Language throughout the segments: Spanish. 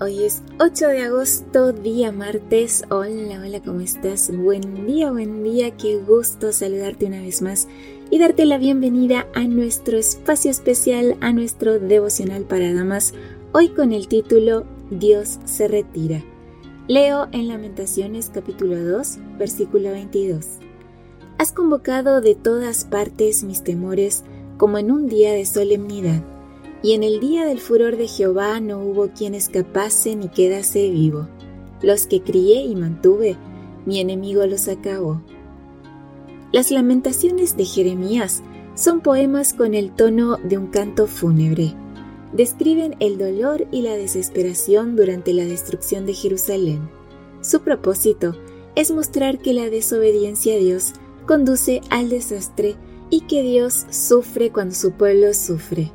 Hoy es 8 de agosto, día martes. Hola, hola, ¿cómo estás? Buen día, buen día, qué gusto saludarte una vez más y darte la bienvenida a nuestro espacio especial, a nuestro devocional para damas, hoy con el título Dios se retira. Leo en Lamentaciones capítulo 2, versículo 22. Has convocado de todas partes mis temores como en un día de solemnidad, y en el día del furor de Jehová no hubo quien escapase ni quedase vivo. Los que crié y mantuve, mi enemigo los acabó. Las lamentaciones de Jeremías son poemas con el tono de un canto fúnebre. Describen el dolor y la desesperación durante la destrucción de Jerusalén. Su propósito es mostrar que la desobediencia a Dios conduce al desastre y que Dios sufre cuando su pueblo sufre.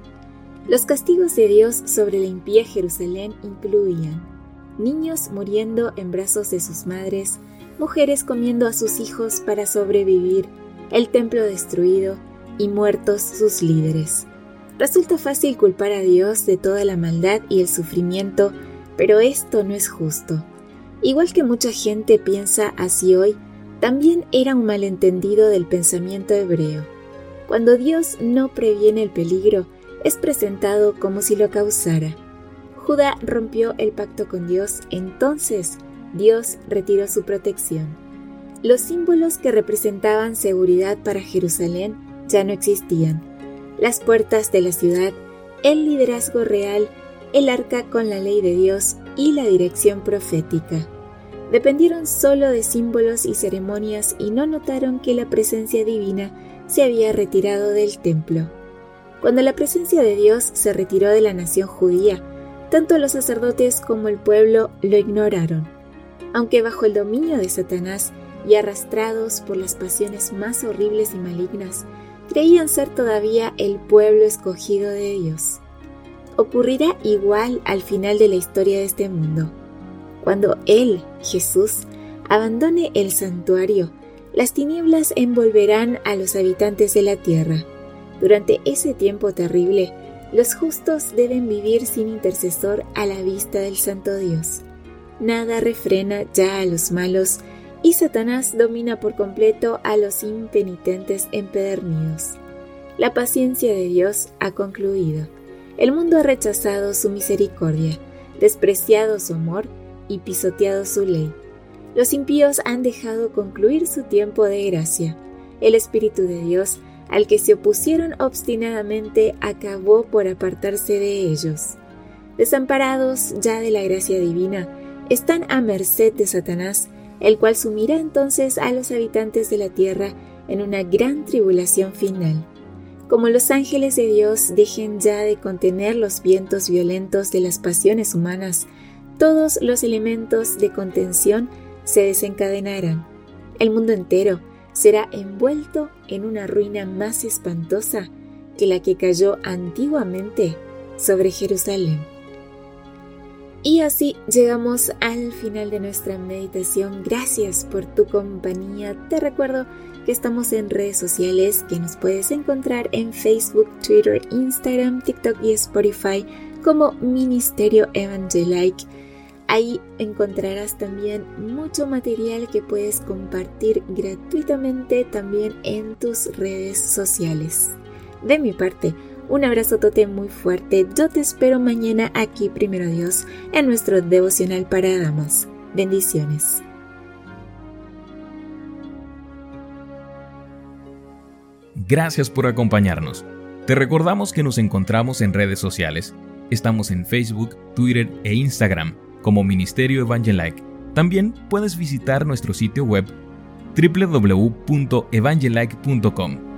Los castigos de Dios sobre la impía Jerusalén incluían niños muriendo en brazos de sus madres, mujeres comiendo a sus hijos para sobrevivir, el templo destruido y muertos sus líderes. Resulta fácil culpar a Dios de toda la maldad y el sufrimiento, pero esto no es justo. Igual que mucha gente piensa así hoy, también era un malentendido del pensamiento hebreo. Cuando Dios no previene el peligro, es presentado como si lo causara. Judá rompió el pacto con Dios, entonces Dios retiró su protección. Los símbolos que representaban seguridad para Jerusalén ya no existían. Las puertas de la ciudad, el liderazgo real, el arca con la ley de Dios y la dirección profética. Dependieron solo de símbolos y ceremonias y no notaron que la presencia divina se había retirado del templo. Cuando la presencia de Dios se retiró de la nación judía, tanto los sacerdotes como el pueblo lo ignoraron aunque bajo el dominio de Satanás y arrastrados por las pasiones más horribles y malignas, creían ser todavía el pueblo escogido de Dios. Ocurrirá igual al final de la historia de este mundo. Cuando Él, Jesús, abandone el santuario, las tinieblas envolverán a los habitantes de la tierra. Durante ese tiempo terrible, los justos deben vivir sin intercesor a la vista del Santo Dios nada refrena ya a los malos y Satanás domina por completo a los impenitentes empedernidos. La paciencia de Dios ha concluido. El mundo ha rechazado su misericordia, despreciado su amor y pisoteado su ley. Los impíos han dejado concluir su tiempo de gracia. El Espíritu de Dios, al que se opusieron obstinadamente, acabó por apartarse de ellos. Desamparados ya de la gracia divina, están a merced de Satanás, el cual sumirá entonces a los habitantes de la tierra en una gran tribulación final. Como los ángeles de Dios dejen ya de contener los vientos violentos de las pasiones humanas, todos los elementos de contención se desencadenarán. El mundo entero será envuelto en una ruina más espantosa que la que cayó antiguamente sobre Jerusalén. Y así llegamos al final de nuestra meditación. Gracias por tu compañía. Te recuerdo que estamos en redes sociales, que nos puedes encontrar en Facebook, Twitter, Instagram, TikTok y Spotify como Ministerio Evangelike. Ahí encontrarás también mucho material que puedes compartir gratuitamente también en tus redes sociales. De mi parte, un abrazo tote muy fuerte. Yo te espero mañana aquí, primero Dios, en nuestro devocional para damas. Bendiciones. Gracias por acompañarnos. Te recordamos que nos encontramos en redes sociales. Estamos en Facebook, Twitter e Instagram como Ministerio Evangelike. También puedes visitar nuestro sitio web www.evangelike.com